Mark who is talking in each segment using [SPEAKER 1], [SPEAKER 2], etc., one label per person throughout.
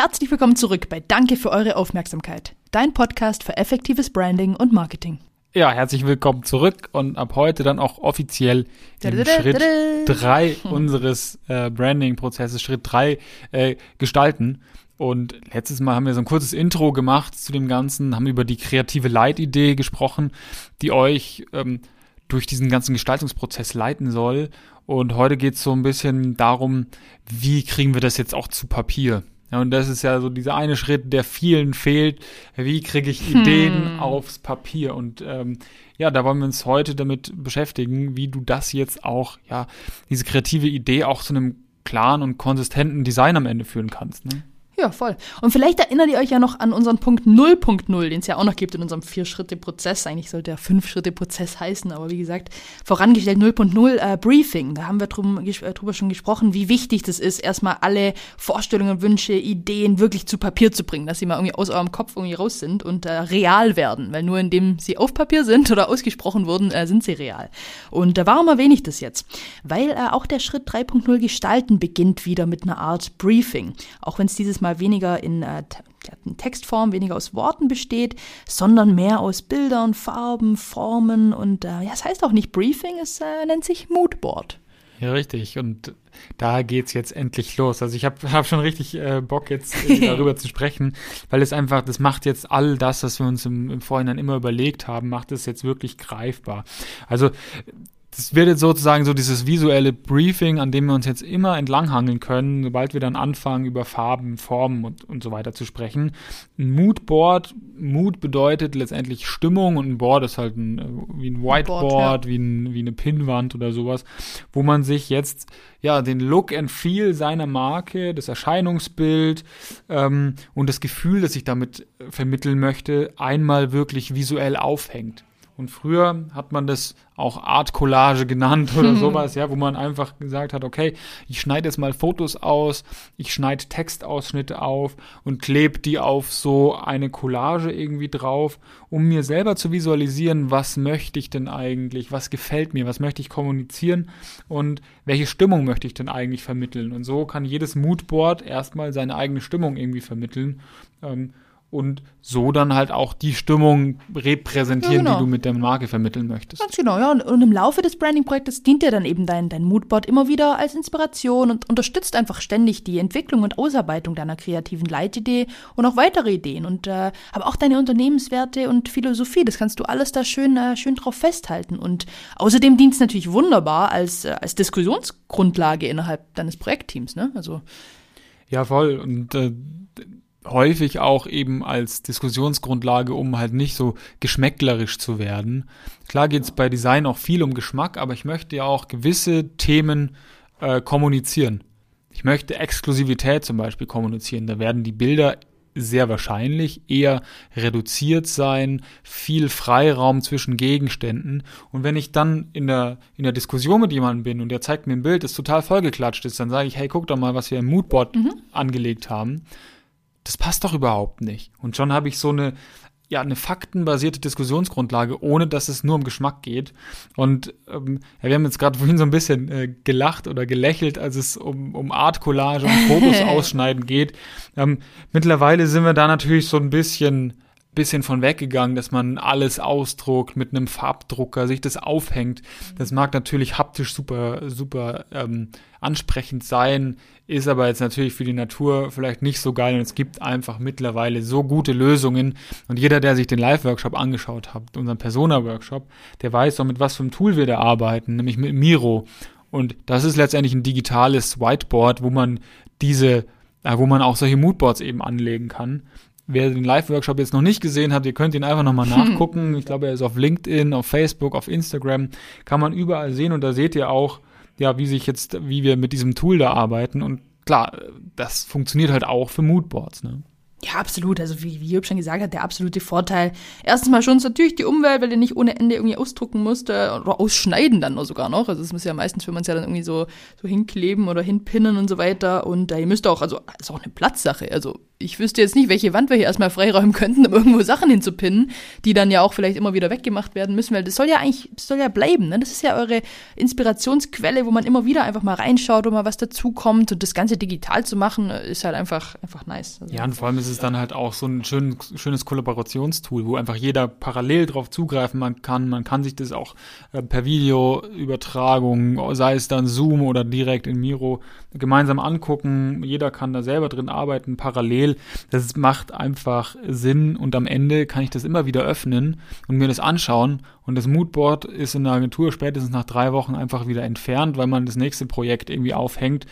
[SPEAKER 1] herzlich willkommen zurück bei Danke für eure Aufmerksamkeit, dein Podcast für effektives Branding und Marketing.
[SPEAKER 2] Ja, herzlich willkommen zurück und ab heute dann auch offiziell im Schritt drei unseres äh, Branding-Prozesses, Schritt drei äh, gestalten. Und letztes Mal haben wir so ein kurzes Intro gemacht zu dem Ganzen, haben über die kreative Leitidee gesprochen, die euch ähm, durch diesen ganzen Gestaltungsprozess leiten soll. Und heute geht es so ein bisschen darum, wie kriegen wir das jetzt auch zu Papier? Ja, und das ist ja so dieser eine Schritt, der vielen fehlt. Wie kriege ich Ideen hm. aufs Papier? Und ähm, ja, da wollen wir uns heute damit beschäftigen, wie du das jetzt auch, ja, diese kreative Idee auch zu einem klaren und konsistenten Design am Ende führen kannst. Ne?
[SPEAKER 1] Ja, voll. Und vielleicht erinnert ihr euch ja noch an unseren Punkt 0.0, den es ja auch noch gibt in unserem Vier-Schritte-Prozess. Eigentlich sollte der Fünf-Schritte-Prozess heißen, aber wie gesagt, vorangestellt 0.0 äh, Briefing. Da haben wir drum, äh, drüber schon gesprochen, wie wichtig das ist, erstmal alle Vorstellungen, Wünsche, Ideen wirklich zu Papier zu bringen, dass sie mal irgendwie aus eurem Kopf irgendwie raus sind und äh, real werden. Weil nur indem sie auf Papier sind oder ausgesprochen wurden, äh, sind sie real. Und äh, warum erwähne ich das jetzt? Weil äh, auch der Schritt 3.0 Gestalten beginnt wieder mit einer Art Briefing. Auch wenn es dieses Mal mal weniger in äh, Textform, weniger aus Worten besteht, sondern mehr aus Bildern, Farben, Formen und äh, ja, es heißt auch nicht Briefing, es äh, nennt sich Moodboard.
[SPEAKER 2] Ja, richtig. Und da geht's jetzt endlich los. Also ich habe hab schon richtig äh, Bock, jetzt äh, darüber zu sprechen, weil es einfach, das macht jetzt all das, was wir uns im, im Vorhinein immer überlegt haben, macht es jetzt wirklich greifbar. Also das wird jetzt sozusagen so dieses visuelle Briefing, an dem wir uns jetzt immer entlanghangeln können, sobald wir dann anfangen, über Farben, Formen und, und so weiter zu sprechen. Ein Moodboard, Mood bedeutet letztendlich Stimmung und ein Board ist halt ein, wie ein Whiteboard, Board, ja. wie, ein, wie eine Pinnwand oder sowas, wo man sich jetzt ja den Look and Feel seiner Marke, das Erscheinungsbild ähm, und das Gefühl, das ich damit vermitteln möchte, einmal wirklich visuell aufhängt. Und früher hat man das auch Art Collage genannt oder sowas, ja, wo man einfach gesagt hat, okay, ich schneide jetzt mal Fotos aus, ich schneide Textausschnitte auf und klebe die auf so eine Collage irgendwie drauf, um mir selber zu visualisieren, was möchte ich denn eigentlich, was gefällt mir, was möchte ich kommunizieren und welche Stimmung möchte ich denn eigentlich vermitteln. Und so kann jedes Moodboard erstmal seine eigene Stimmung irgendwie vermitteln. Ähm, und so dann halt auch die Stimmung repräsentieren, ja, genau. die du mit der Marke vermitteln möchtest.
[SPEAKER 1] Ganz genau, ja. Und, und im Laufe des Branding-Projektes dient dir dann eben dein, dein Moodboard immer wieder als Inspiration und unterstützt einfach ständig die Entwicklung und Ausarbeitung deiner kreativen Leitidee und auch weitere Ideen. Und äh, aber auch deine Unternehmenswerte und Philosophie, das kannst du alles da schön, äh, schön drauf festhalten. Und außerdem dient es natürlich wunderbar als, äh, als Diskussionsgrundlage innerhalb deines Projektteams, ne? Also.
[SPEAKER 2] Ja, voll. Und äh, häufig auch eben als Diskussionsgrundlage, um halt nicht so geschmäcklerisch zu werden. Klar geht es bei Design auch viel um Geschmack, aber ich möchte ja auch gewisse Themen äh, kommunizieren. Ich möchte Exklusivität zum Beispiel kommunizieren. Da werden die Bilder sehr wahrscheinlich eher reduziert sein, viel Freiraum zwischen Gegenständen. Und wenn ich dann in der, in der Diskussion mit jemandem bin und der zeigt mir ein Bild, das total vollgeklatscht ist, dann sage ich, hey, guck doch mal, was wir im Moodboard mhm. angelegt haben das passt doch überhaupt nicht. Und schon habe ich so eine, ja, eine faktenbasierte Diskussionsgrundlage, ohne dass es nur um Geschmack geht. Und ähm, ja, wir haben jetzt gerade vorhin so ein bisschen äh, gelacht oder gelächelt, als es um, um Art Collage und Fotos ausschneiden geht. Ähm, mittlerweile sind wir da natürlich so ein bisschen bisschen von weggegangen, dass man alles ausdruckt mit einem Farbdrucker, sich das aufhängt. Das mag natürlich haptisch super, super ähm, ansprechend sein, ist aber jetzt natürlich für die Natur vielleicht nicht so geil und es gibt einfach mittlerweile so gute Lösungen und jeder, der sich den Live-Workshop angeschaut hat, unseren Persona-Workshop, der weiß auch mit was für einem Tool wir da arbeiten, nämlich mit Miro. Und das ist letztendlich ein digitales Whiteboard, wo man diese, äh, wo man auch solche Moodboards eben anlegen kann. Wer den Live-Workshop jetzt noch nicht gesehen hat, ihr könnt ihn einfach nochmal nachgucken. Ich glaube, er ist auf LinkedIn, auf Facebook, auf Instagram. Kann man überall sehen und da seht ihr auch, ja, wie sich jetzt, wie wir mit diesem Tool da arbeiten. Und klar, das funktioniert halt auch für Moodboards, ne?
[SPEAKER 1] Ja, absolut. Also wie, wie Job schon gesagt hat, der absolute Vorteil. Erstens mal schon natürlich die Umwelt, weil ihr nicht ohne Ende irgendwie ausdrucken musst oder ausschneiden dann sogar noch. Also das muss ja meistens, wenn man es ja dann irgendwie so, so hinkleben oder hinpinnen und so weiter. Und äh, ihr müsst auch, also ist auch eine Platzsache. Also ich wüsste jetzt nicht, welche Wand wir hier erstmal freiräumen könnten, um irgendwo Sachen hinzupinnen, die dann ja auch vielleicht immer wieder weggemacht werden müssen, weil das soll ja eigentlich, das soll ja bleiben, ne? Das ist ja eure Inspirationsquelle, wo man immer wieder einfach mal reinschaut, wo mal was dazukommt und das Ganze digital zu machen, ist halt einfach, einfach nice.
[SPEAKER 2] Also ja, und vor allem ist es dann halt auch so ein schön, schönes Kollaborationstool, wo einfach jeder parallel drauf zugreifen kann. Man kann sich das auch äh, per Videoübertragung, sei es dann Zoom oder direkt in Miro, gemeinsam angucken. Jeder kann da selber drin arbeiten, parallel. Das macht einfach Sinn und am Ende kann ich das immer wieder öffnen und mir das anschauen. Und das Moodboard ist in der Agentur spätestens nach drei Wochen einfach wieder entfernt, weil man das nächste Projekt irgendwie aufhängt.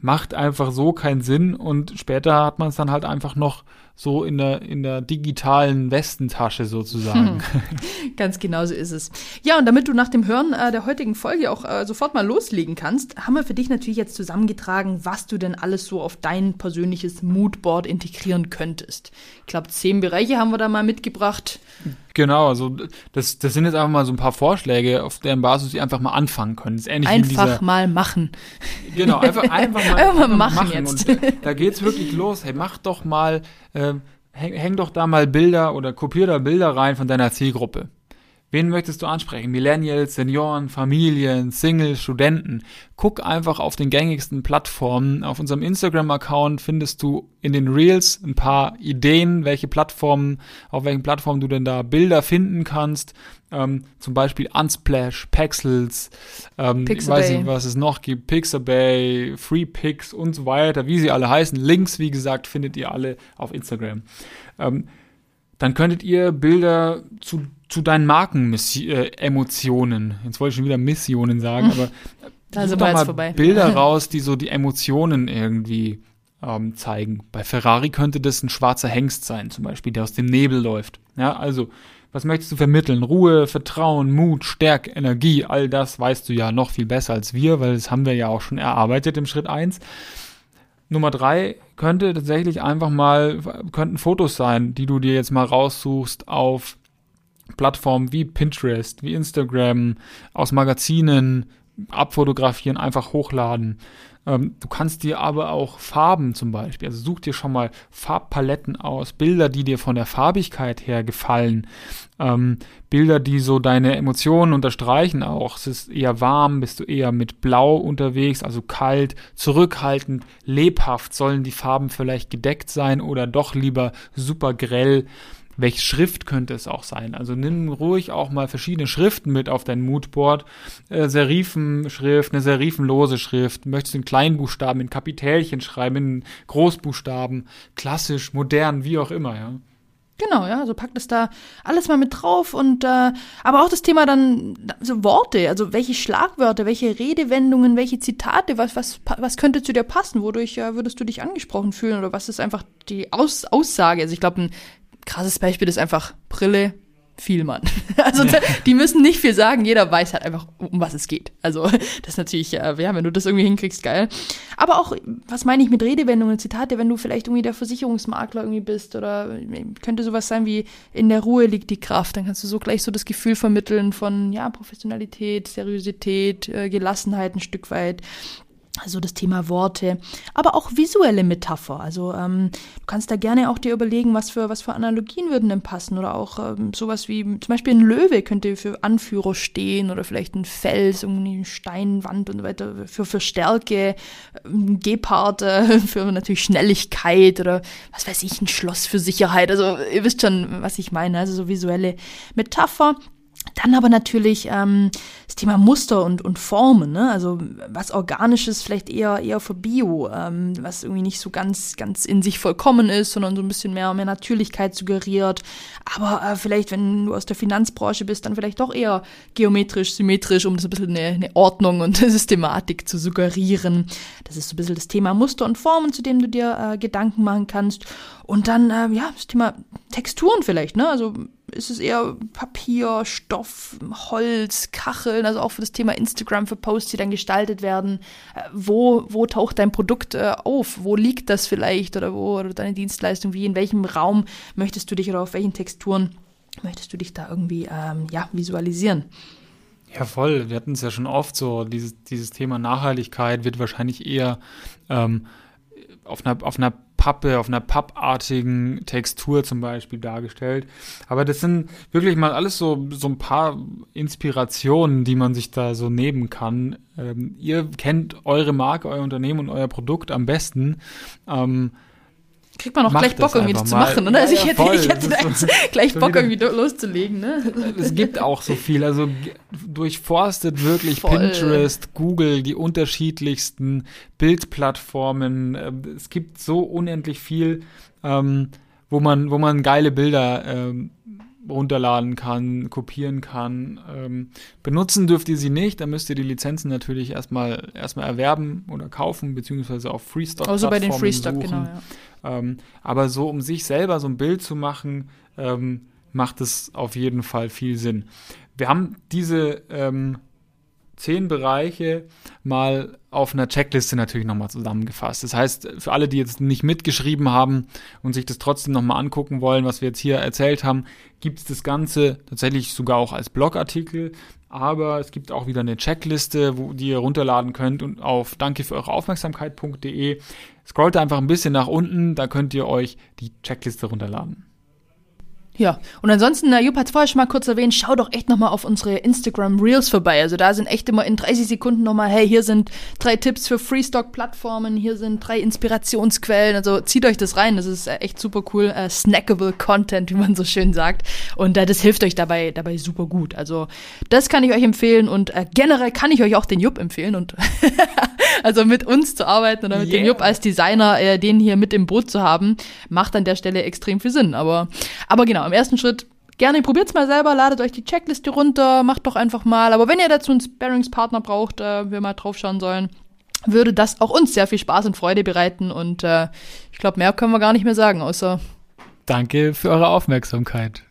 [SPEAKER 2] Macht einfach so keinen Sinn und später hat man es dann halt einfach noch so in der, in der digitalen Westentasche sozusagen.
[SPEAKER 1] Hm. Ganz genau so ist es. Ja, und damit du nach dem Hören äh, der heutigen Folge auch äh, sofort mal loslegen kannst, haben wir für dich natürlich jetzt zusammengetragen, was du denn alles so auf dein persönliches Moodboard integrieren könntest. Ich glaube, zehn Bereiche haben wir da mal mitgebracht.
[SPEAKER 2] Genau, also das, das sind jetzt einfach mal so ein paar Vorschläge, auf deren Basis sie einfach mal anfangen können. Das
[SPEAKER 1] ist ähnlich einfach mal machen.
[SPEAKER 2] Genau, einfach, einfach mal, einfach mal machen, machen. Jetzt. Und da geht's wirklich los. Hey, mach doch mal äh, häng, häng doch da mal Bilder oder kopier da Bilder rein von deiner Zielgruppe. Wen möchtest du ansprechen? Millennials, Senioren, Familien, Singles, Studenten. Guck einfach auf den gängigsten Plattformen. Auf unserem Instagram-Account findest du in den Reels ein paar Ideen, welche Plattformen, auf welchen Plattformen du denn da Bilder finden kannst. Ähm, zum Beispiel Unsplash, Pexels, ähm, ich weiß nicht, was es noch gibt, Pixabay, FreePix und so weiter, wie sie alle heißen. Links, wie gesagt, findet ihr alle auf Instagram. Ähm, dann könntet ihr Bilder zu zu deinen Marken-Emotionen. Äh, Jetzt wollte ich schon wieder Missionen sagen, aber
[SPEAKER 1] sind wir jetzt vorbei.
[SPEAKER 2] Bilder raus, die so die Emotionen irgendwie ähm, zeigen. Bei Ferrari könnte das ein schwarzer Hengst sein, zum Beispiel, der aus dem Nebel läuft. Ja, also, was möchtest du vermitteln? Ruhe, Vertrauen, Mut, Stärke, Energie, all das weißt du ja noch viel besser als wir, weil das haben wir ja auch schon erarbeitet im Schritt eins. Nummer drei könnte tatsächlich einfach mal, könnten Fotos sein, die du dir jetzt mal raussuchst auf Plattformen wie Pinterest, wie Instagram, aus Magazinen abfotografieren, einfach hochladen. Ähm, du kannst dir aber auch Farben zum Beispiel, also such dir schon mal Farbpaletten aus, Bilder, die dir von der Farbigkeit her gefallen, ähm, Bilder, die so deine Emotionen unterstreichen auch. Es ist eher warm, bist du eher mit Blau unterwegs, also kalt, zurückhaltend, lebhaft, sollen die Farben vielleicht gedeckt sein oder doch lieber super grell welche Schrift könnte es auch sein. Also nimm ruhig auch mal verschiedene Schriften mit auf dein Moodboard. Äh, Serifenschrift, eine serifenlose Schrift. Möchtest du in Kleinbuchstaben, in Kapitälchen schreiben, in Großbuchstaben, klassisch, modern, wie auch immer, ja.
[SPEAKER 1] Genau, ja, also packt es da alles mal mit drauf und äh, aber auch das Thema dann so Worte, also welche Schlagwörter, welche Redewendungen, welche Zitate, was was was könnte zu dir passen, wodurch äh, würdest du dich angesprochen fühlen oder was ist einfach die Aus Aussage? Also ich glaube, ein krasses Beispiel ist einfach Brille, Vielmann. Also ja. die müssen nicht viel sagen, jeder weiß halt einfach, um was es geht. Also das ist natürlich, äh, ja, wenn du das irgendwie hinkriegst, geil. Aber auch, was meine ich mit Redewendungen, Zitate, wenn du vielleicht irgendwie der Versicherungsmakler irgendwie bist oder könnte sowas sein wie, in der Ruhe liegt die Kraft, dann kannst du so gleich so das Gefühl vermitteln von, ja, Professionalität, Seriosität, äh, Gelassenheit ein Stück weit also das Thema Worte, aber auch visuelle Metapher. Also ähm, du kannst da gerne auch dir überlegen, was für was für Analogien würden denn passen oder auch ähm, sowas wie zum Beispiel ein Löwe könnte für Anführer stehen oder vielleicht ein Fels, irgendwie eine Steinwand und so weiter für für Stärke, ein Gepard äh, für natürlich Schnelligkeit oder was weiß ich ein Schloss für Sicherheit. Also ihr wisst schon, was ich meine. Also so visuelle Metapher. Dann aber natürlich ähm, das Thema Muster und, und Formen, ne? also was Organisches vielleicht eher eher für Bio, ähm, was irgendwie nicht so ganz ganz in sich vollkommen ist, sondern so ein bisschen mehr mehr Natürlichkeit suggeriert. Aber äh, vielleicht, wenn du aus der Finanzbranche bist, dann vielleicht doch eher geometrisch, symmetrisch, um so ein bisschen eine, eine Ordnung und Systematik zu suggerieren. Das ist so ein bisschen das Thema Muster und Formen, zu dem du dir äh, Gedanken machen kannst. Und dann, äh, ja, das Thema Texturen vielleicht, ne? Also ist es eher Papier, Stoff, Holz, Kacheln, also auch für das Thema Instagram für Posts, die dann gestaltet werden. Äh, wo, wo taucht dein Produkt äh, auf? Wo liegt das vielleicht oder wo oder deine Dienstleistung? Wie in welchem Raum möchtest du dich oder auf welchen Texturen möchtest du dich da irgendwie ähm, ja, visualisieren?
[SPEAKER 2] Ja, voll. Wir hatten es ja schon oft so, dieses, dieses Thema Nachhaltigkeit wird wahrscheinlich eher ähm, auf einer, auf einer Pappe, auf einer pappartigen Textur zum Beispiel dargestellt. Aber das sind wirklich mal alles so, so ein paar Inspirationen, die man sich da so nehmen kann. Ähm, ihr kennt eure Marke, euer Unternehmen und euer Produkt am besten. Ähm,
[SPEAKER 1] Kriegt man auch gleich Bock irgendwie das zu machen, oder? Ja, also ich hätte, ja, ich hätte so, gleich Bock irgendwie loszulegen, ne?
[SPEAKER 2] Es gibt auch so viel, also durchforstet wirklich Voll. Pinterest, Google, die unterschiedlichsten Bildplattformen. Ähm, es gibt so unendlich viel, ähm, wo man, wo man geile Bilder ähm, runterladen kann, kopieren kann. Ähm, benutzen dürft ihr sie nicht, da müsst ihr die Lizenzen natürlich erstmal erstmal erwerben oder kaufen, beziehungsweise auf Freestock.
[SPEAKER 1] Also bei den Freestock, suchen. genau, ja.
[SPEAKER 2] Ähm, aber so, um sich selber so ein Bild zu machen, ähm, macht es auf jeden Fall viel Sinn. Wir haben diese ähm, zehn Bereiche mal auf einer Checkliste natürlich nochmal zusammengefasst. Das heißt, für alle, die jetzt nicht mitgeschrieben haben und sich das trotzdem nochmal angucken wollen, was wir jetzt hier erzählt haben, gibt es das Ganze tatsächlich sogar auch als Blogartikel. Aber es gibt auch wieder eine Checkliste, wo, die ihr runterladen könnt und auf danke für eure Aufmerksamkeit.de scrollt einfach ein bisschen nach unten, da könnt ihr euch die Checkliste runterladen.
[SPEAKER 1] Ja, und ansonsten, na, Jupp hat es vorher schon mal kurz erwähnt, schau doch echt nochmal auf unsere Instagram Reels vorbei. Also da sind echt immer in 30 Sekunden nochmal, hey, hier sind drei Tipps für Freestock-Plattformen, hier sind drei Inspirationsquellen. Also zieht euch das rein, das ist äh, echt super cool. Äh, snackable Content, wie man so schön sagt. Und äh, das hilft euch dabei, dabei super gut. Also das kann ich euch empfehlen und äh, generell kann ich euch auch den Jupp empfehlen und also mit uns zu arbeiten oder mit yeah. dem Jupp als Designer, äh, den hier mit im Boot zu haben, macht an der Stelle extrem viel Sinn. Aber, aber genau, im ersten Schritt gerne probiert's mal selber, ladet euch die Checkliste runter, macht doch einfach mal. Aber wenn ihr dazu einen Sparringspartner braucht, äh, wir mal draufschauen sollen, würde das auch uns sehr viel Spaß und Freude bereiten. Und äh, ich glaube, mehr können wir gar nicht mehr sagen, außer
[SPEAKER 2] Danke für eure Aufmerksamkeit.